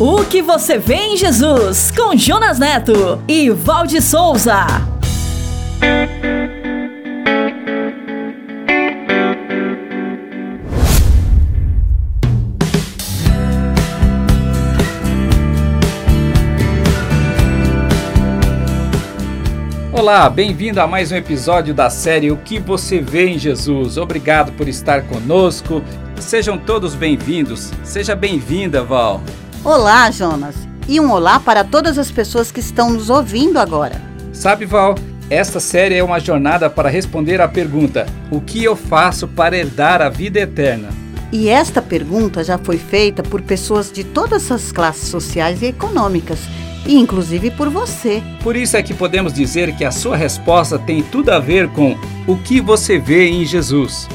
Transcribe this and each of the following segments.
O que você vê em Jesus, com Jonas Neto e Valde Souza. Olá, bem-vindo a mais um episódio da série O que você vê em Jesus. Obrigado por estar conosco. Sejam todos bem-vindos. Seja bem-vinda, Val. Olá, Jonas. E um olá para todas as pessoas que estão nos ouvindo agora. Sabe, Val, esta série é uma jornada para responder à pergunta: O que eu faço para herdar a vida eterna? E esta pergunta já foi feita por pessoas de todas as classes sociais e econômicas e inclusive por você. Por isso é que podemos dizer que a sua resposta tem tudo a ver com o que você vê em Jesus.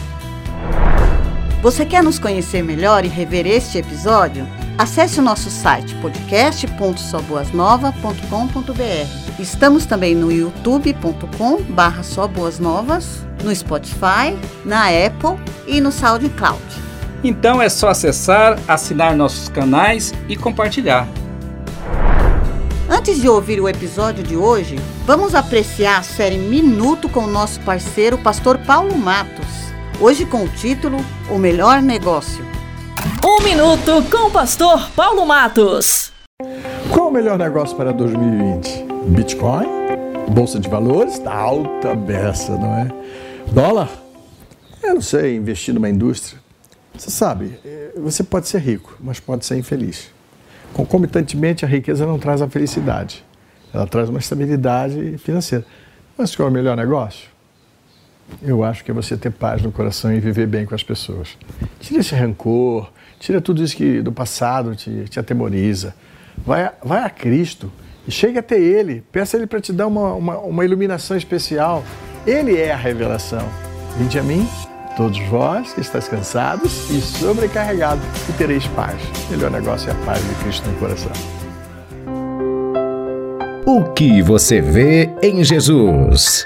Você quer nos conhecer melhor e rever este episódio? Acesse o nosso site podcast.soboasnova.com.br. Estamos também no youtube.com/barra no Spotify, na Apple e no SoundCloud. Então é só acessar, assinar nossos canais e compartilhar. Antes de ouvir o episódio de hoje, vamos apreciar a série Minuto com o nosso parceiro, pastor Paulo Matos. Hoje com o título O Melhor Negócio. Um minuto com o pastor Paulo Matos. Qual o melhor negócio para 2020? Bitcoin? Bolsa de valores? Tá alta beça, não é? Dólar? Eu não sei, investir numa indústria. Você sabe, eh, você pode ser rico, mas pode ser infeliz. Concomitantemente, a riqueza não traz a felicidade. Ela traz uma estabilidade financeira. Mas qual é o melhor negócio? Eu acho que é você ter paz no coração e viver bem com as pessoas. Tira esse rancor, tira tudo isso que do passado te, te atemoriza. Vai, vai a Cristo e chega até Ele. Peça a Ele para te dar uma, uma, uma iluminação especial. Ele é a revelação. Vinde a mim Todos vós que estáis cansados e sobrecarregados, e tereis paz. O melhor negócio é a paz de Cristo no coração. O que você vê em Jesus?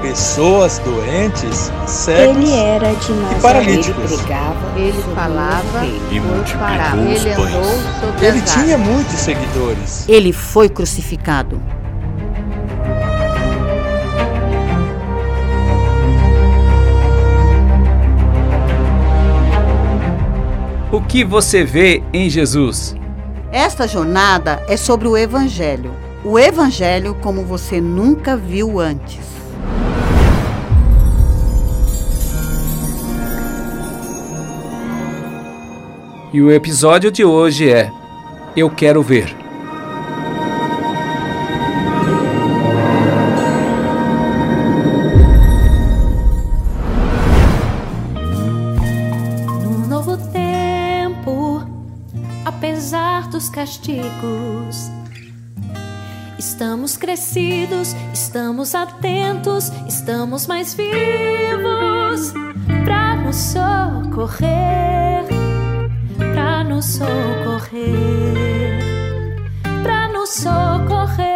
pessoas doentes, cegos ele era de e paralíticos. Ele pregava, ele falava e multiplicou os ele pães. Ele tinha muitos seguidores. Ele foi crucificado. O que você vê em Jesus? Esta jornada é sobre o Evangelho. O Evangelho como você nunca viu antes. E o episódio de hoje é Eu Quero Ver. No novo tempo, apesar dos castigos, estamos crescidos, estamos atentos, estamos mais vivos para nos socorrer, nos socorrer, para nos socorrer.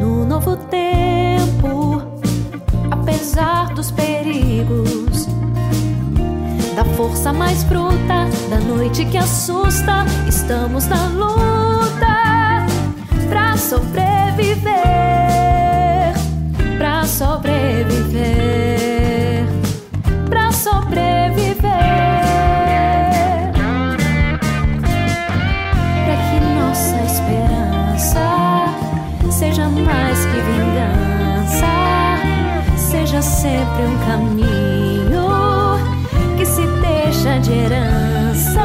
No novo tempo, apesar dos perigos, da força mais bruta, da noite que assusta, estamos na luta pra sobreviver, sempre um caminho que se deixa de herança.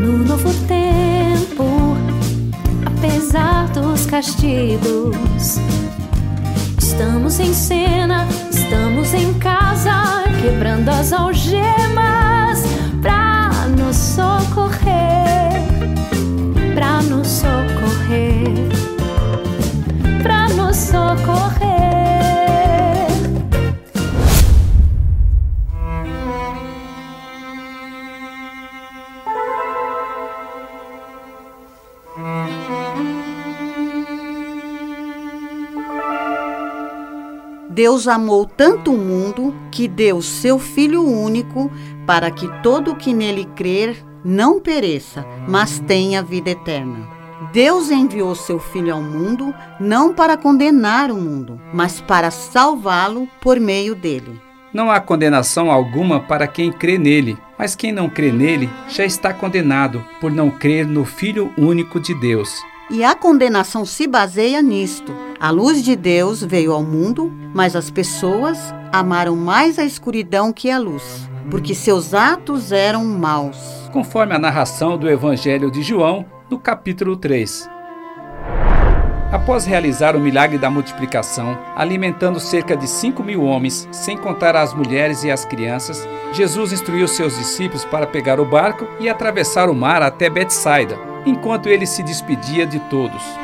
No novo tempo, apesar castigos. Estamos em cena, estamos em casa, quebrando as algemas Deus amou tanto o mundo que deu seu Filho único para que todo o que nele crer não pereça, mas tenha vida eterna. Deus enviou seu Filho ao mundo não para condenar o mundo, mas para salvá-lo por meio dele. Não há condenação alguma para quem crê nele, mas quem não crê nele já está condenado por não crer no Filho único de Deus. E a condenação se baseia nisto. A luz de Deus veio ao mundo, mas as pessoas amaram mais a escuridão que a luz, porque seus atos eram maus. Conforme a narração do Evangelho de João, no capítulo 3. Após realizar o milagre da multiplicação, alimentando cerca de 5 mil homens, sem contar as mulheres e as crianças, Jesus instruiu seus discípulos para pegar o barco e atravessar o mar até Betsaida, enquanto ele se despedia de todos.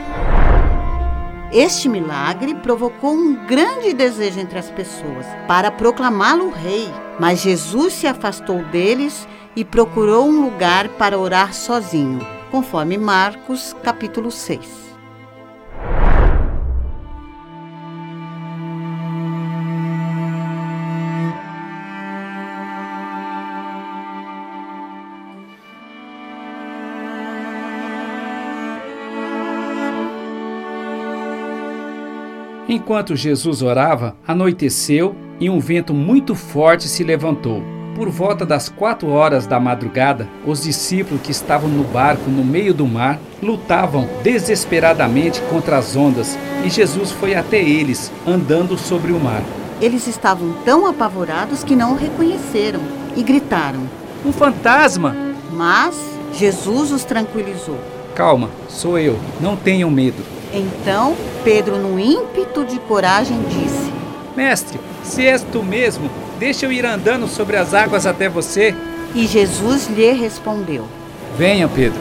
Este milagre provocou um grande desejo entre as pessoas para proclamá-lo rei, mas Jesus se afastou deles e procurou um lugar para orar sozinho, conforme Marcos, capítulo 6. Enquanto Jesus orava, anoiteceu e um vento muito forte se levantou. Por volta das quatro horas da madrugada, os discípulos que estavam no barco no meio do mar lutavam desesperadamente contra as ondas e Jesus foi até eles, andando sobre o mar. Eles estavam tão apavorados que não o reconheceram e gritaram: Um fantasma! Mas Jesus os tranquilizou. Calma, sou eu, não tenham medo. Então Pedro, num ímpeto de coragem, disse: Mestre, se és tu mesmo, deixa eu ir andando sobre as águas até você. E Jesus lhe respondeu: Venha, Pedro.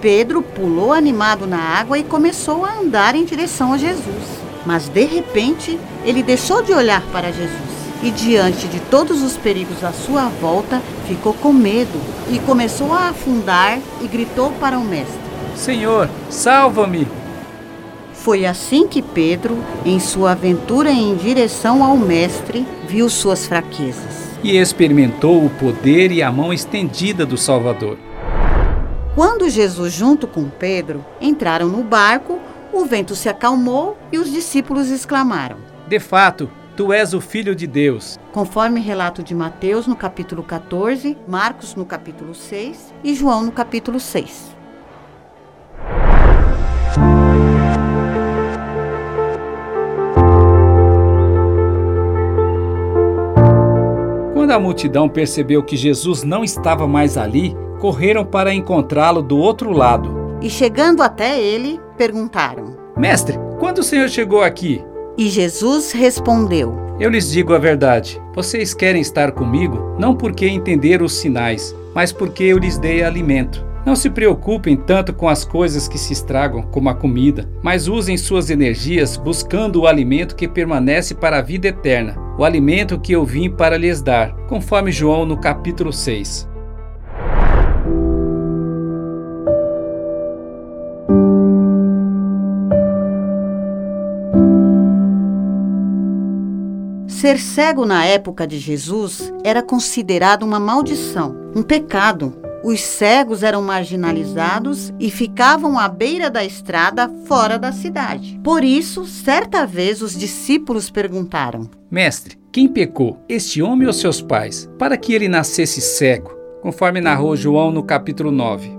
Pedro pulou animado na água e começou a andar em direção a Jesus. Mas de repente, ele deixou de olhar para Jesus e, diante de todos os perigos à sua volta, ficou com medo e começou a afundar e gritou para o Mestre: Senhor, salva-me! Foi assim que Pedro, em sua aventura em direção ao Mestre, viu suas fraquezas e experimentou o poder e a mão estendida do Salvador. Quando Jesus, junto com Pedro, entraram no barco, o vento se acalmou e os discípulos exclamaram: De fato, tu és o Filho de Deus. Conforme relato de Mateus no capítulo 14, Marcos no capítulo 6 e João no capítulo 6. Quando a multidão percebeu que Jesus não estava mais ali, correram para encontrá-lo do outro lado. E chegando até ele, perguntaram: Mestre, quando o Senhor chegou aqui? E Jesus respondeu: Eu lhes digo a verdade. Vocês querem estar comigo não porque entenderam os sinais, mas porque eu lhes dei alimento. Não se preocupem tanto com as coisas que se estragam, como a comida, mas usem suas energias buscando o alimento que permanece para a vida eterna, o alimento que eu vim para lhes dar, conforme João no capítulo 6. Ser cego na época de Jesus era considerado uma maldição, um pecado. Os cegos eram marginalizados e ficavam à beira da estrada, fora da cidade. Por isso, certa vez os discípulos perguntaram: Mestre, quem pecou, este homem ou seus pais, para que ele nascesse cego? Conforme narrou João no capítulo 9.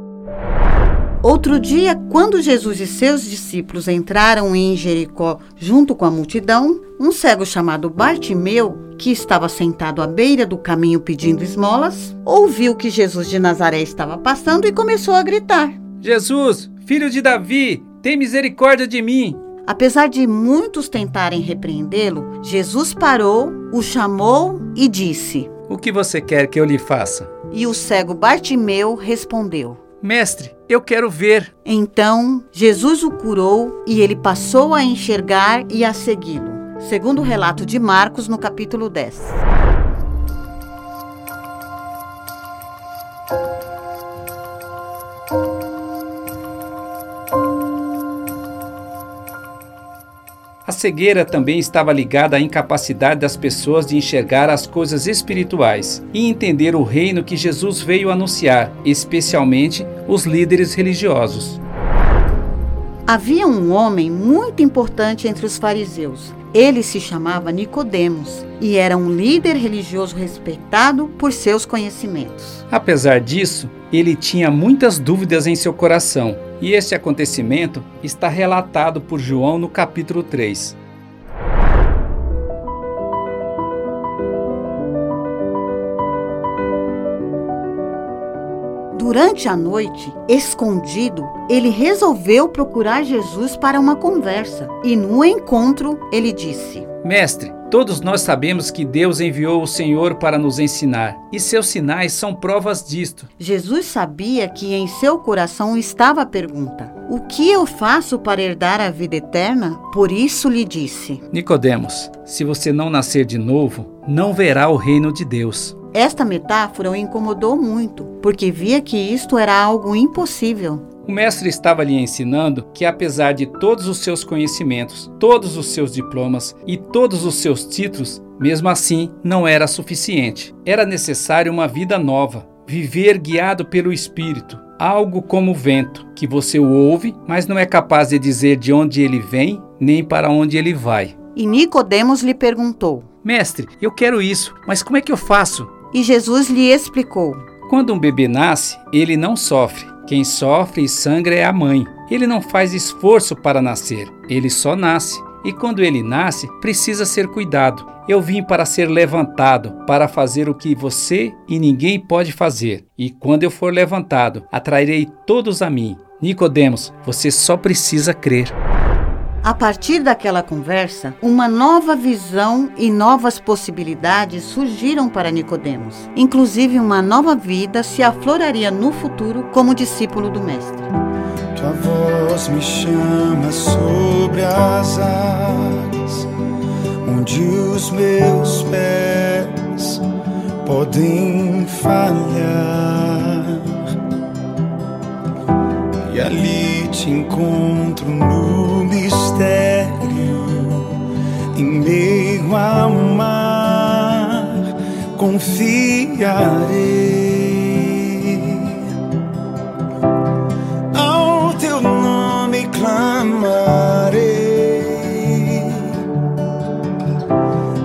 Outro dia, quando Jesus e seus discípulos entraram em Jericó junto com a multidão, um cego chamado Bartimeu, que estava sentado à beira do caminho pedindo esmolas, ouviu que Jesus de Nazaré estava passando e começou a gritar: Jesus, filho de Davi, tem misericórdia de mim. Apesar de muitos tentarem repreendê-lo, Jesus parou, o chamou e disse: O que você quer que eu lhe faça? E o cego Bartimeu respondeu: Mestre, eu quero ver. Então Jesus o curou e ele passou a enxergar e a segui-lo. Segundo o relato de Marcos no capítulo 10. A cegueira também estava ligada à incapacidade das pessoas de enxergar as coisas espirituais e entender o reino que Jesus veio anunciar, especialmente os líderes religiosos. Havia um homem muito importante entre os fariseus. Ele se chamava Nicodemos e era um líder religioso respeitado por seus conhecimentos. Apesar disso, ele tinha muitas dúvidas em seu coração, e este acontecimento está relatado por João no capítulo 3. Durante a noite, escondido, ele resolveu procurar Jesus para uma conversa. E no encontro, ele disse: Mestre, todos nós sabemos que Deus enviou o Senhor para nos ensinar, e seus sinais são provas disto. Jesus sabia que em seu coração estava a pergunta: O que eu faço para herdar a vida eterna? Por isso lhe disse: Nicodemos, se você não nascer de novo, não verá o reino de Deus. Esta metáfora o incomodou muito, porque via que isto era algo impossível. O mestre estava lhe ensinando que, apesar de todos os seus conhecimentos, todos os seus diplomas e todos os seus títulos, mesmo assim não era suficiente. Era necessário uma vida nova, viver guiado pelo Espírito, algo como o vento, que você o ouve, mas não é capaz de dizer de onde ele vem nem para onde ele vai. E Nicodemos lhe perguntou: Mestre, eu quero isso, mas como é que eu faço? E Jesus lhe explicou: Quando um bebê nasce, ele não sofre. Quem sofre e sangra é a mãe. Ele não faz esforço para nascer, ele só nasce. E quando ele nasce, precisa ser cuidado. Eu vim para ser levantado, para fazer o que você e ninguém pode fazer. E quando eu for levantado, atrairei todos a mim. Nicodemos, você só precisa crer. A partir daquela conversa, uma nova visão e novas possibilidades surgiram para Nicodemos. Inclusive, uma nova vida se afloraria no futuro como discípulo do mestre. Tua voz me chama sobre as águas, onde os meus pés podem falhar. E ali te encontro no mistério, em meio ao mar, confiarei. Ao teu nome clamarei,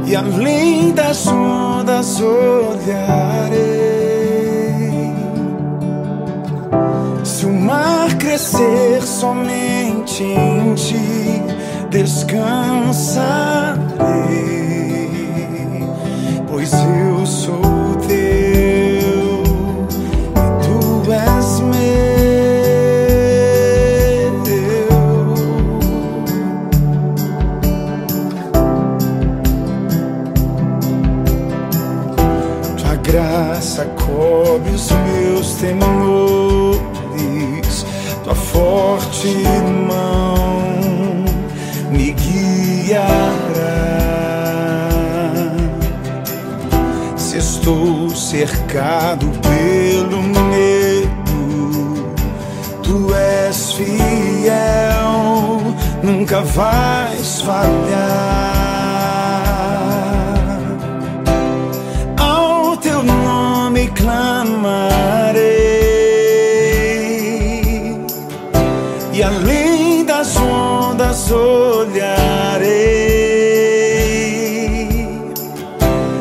e além das ondas olharei. Crescer somente em ti, descansarei, pois eu sou teu e tu és meu. Tua graça cobre os meus temores tua forte mão me guiará. Se estou cercado pelo medo, tu és fiel, nunca vais falhar. Olharei.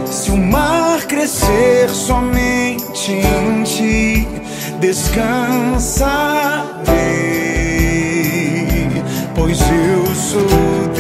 Se o mar crescer somente em ti, descansarei, pois eu sou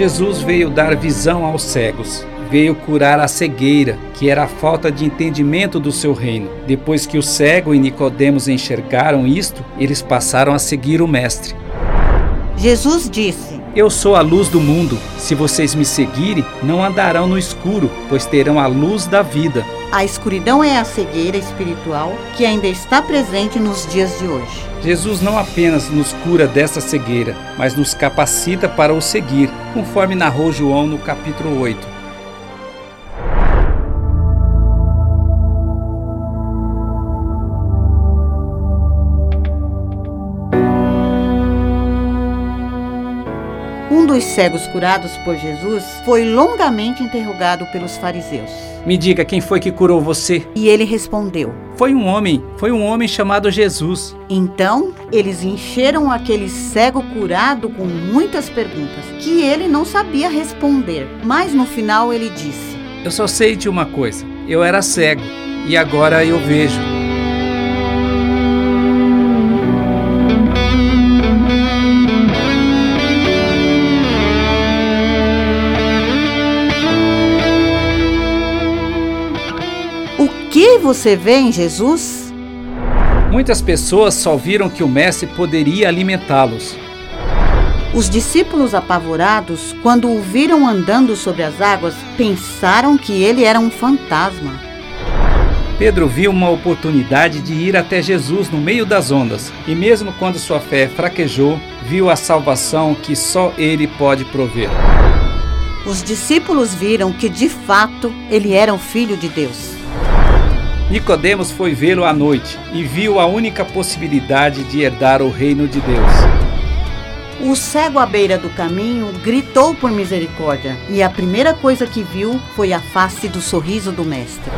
Jesus veio dar visão aos cegos. Veio curar a cegueira, que era a falta de entendimento do seu reino. Depois que o cego e Nicodemos enxergaram isto, eles passaram a seguir o mestre. Jesus disse: Eu sou a luz do mundo. Se vocês me seguirem, não andarão no escuro, pois terão a luz da vida. A escuridão é a cegueira espiritual que ainda está presente nos dias de hoje. Jesus não apenas nos cura dessa cegueira, mas nos capacita para o seguir, conforme narrou João no capítulo 8. Dos cegos curados por Jesus foi longamente interrogado pelos fariseus. Me diga quem foi que curou você? E ele respondeu: Foi um homem, foi um homem chamado Jesus. Então, eles encheram aquele cego curado com muitas perguntas que ele não sabia responder. Mas no final ele disse: Eu só sei de uma coisa: eu era cego e agora eu vejo. Você vê em Jesus? Muitas pessoas só viram que o mestre poderia alimentá-los. Os discípulos apavorados, quando o viram andando sobre as águas, pensaram que ele era um fantasma. Pedro viu uma oportunidade de ir até Jesus no meio das ondas, e mesmo quando sua fé fraquejou, viu a salvação que só ele pode prover. Os discípulos viram que de fato ele era o filho de Deus. Nicodemos foi vê-lo à noite e viu a única possibilidade de herdar o reino de Deus. O cego à beira do caminho gritou por misericórdia, e a primeira coisa que viu foi a face do sorriso do mestre.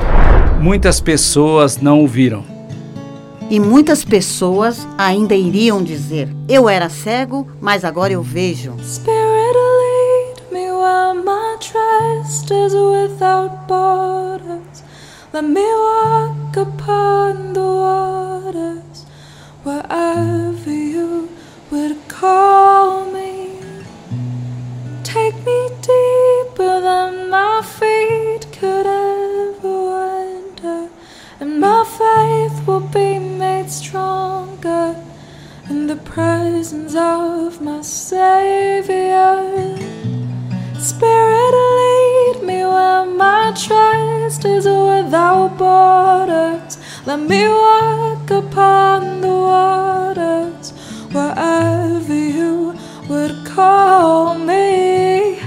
Muitas pessoas não o viram. E muitas pessoas ainda iriam dizer: Eu era cego, mas agora eu vejo. Spirit lead me where my trust is without borders. Let me walk upon the waters wherever you would call me. Take me deeper than my feet could ever wander, and my faith will be made stronger in the presence of my Savior. Spirit, lead me where my trust is without borders. Let me walk upon the waters wherever you would call me.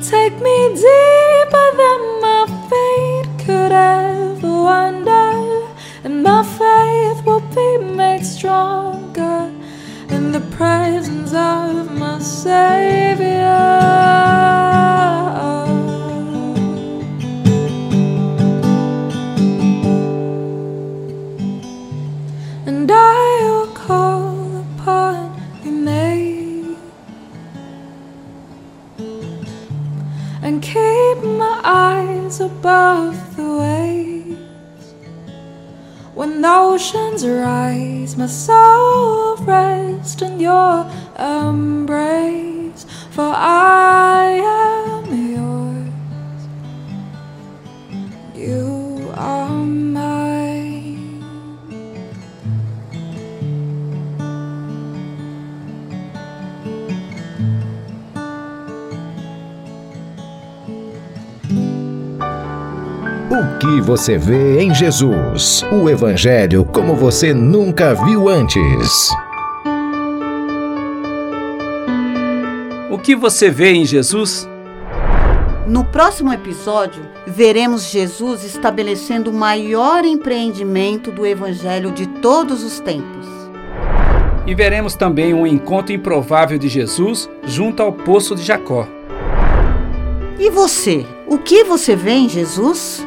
Take me deeper than my feet could ever wander, and my faith will be made stronger in the presence of my Savior. And keep my eyes above the waves. When the oceans rise, my soul will rest in your embrace. For I am você vê em Jesus? O Evangelho como você nunca viu antes. O que você vê em Jesus? No próximo episódio, veremos Jesus estabelecendo o maior empreendimento do Evangelho de todos os tempos. E veremos também um encontro improvável de Jesus junto ao poço de Jacó. E você? O que você vê em Jesus?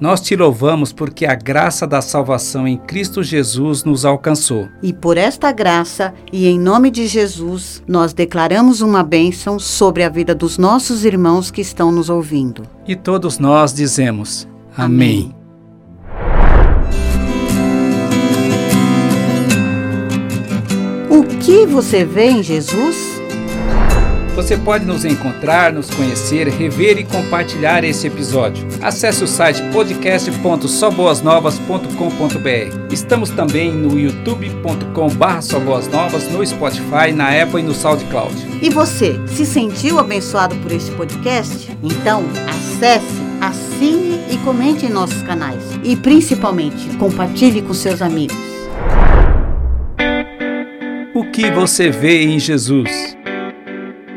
Nós te louvamos porque a graça da salvação em Cristo Jesus nos alcançou. E por esta graça e em nome de Jesus, nós declaramos uma bênção sobre a vida dos nossos irmãos que estão nos ouvindo. E todos nós dizemos: Amém. O que você vê em Jesus? Você pode nos encontrar, nos conhecer, rever e compartilhar esse episódio. Acesse o site podcast.soboasnovas.com.br. Estamos também no youtube.com/soboasnovas, no Spotify, na Apple e no SoundCloud. E você, se sentiu abençoado por este podcast? Então, acesse, assine e comente em nossos canais. E principalmente, compartilhe com seus amigos. O que você vê em Jesus?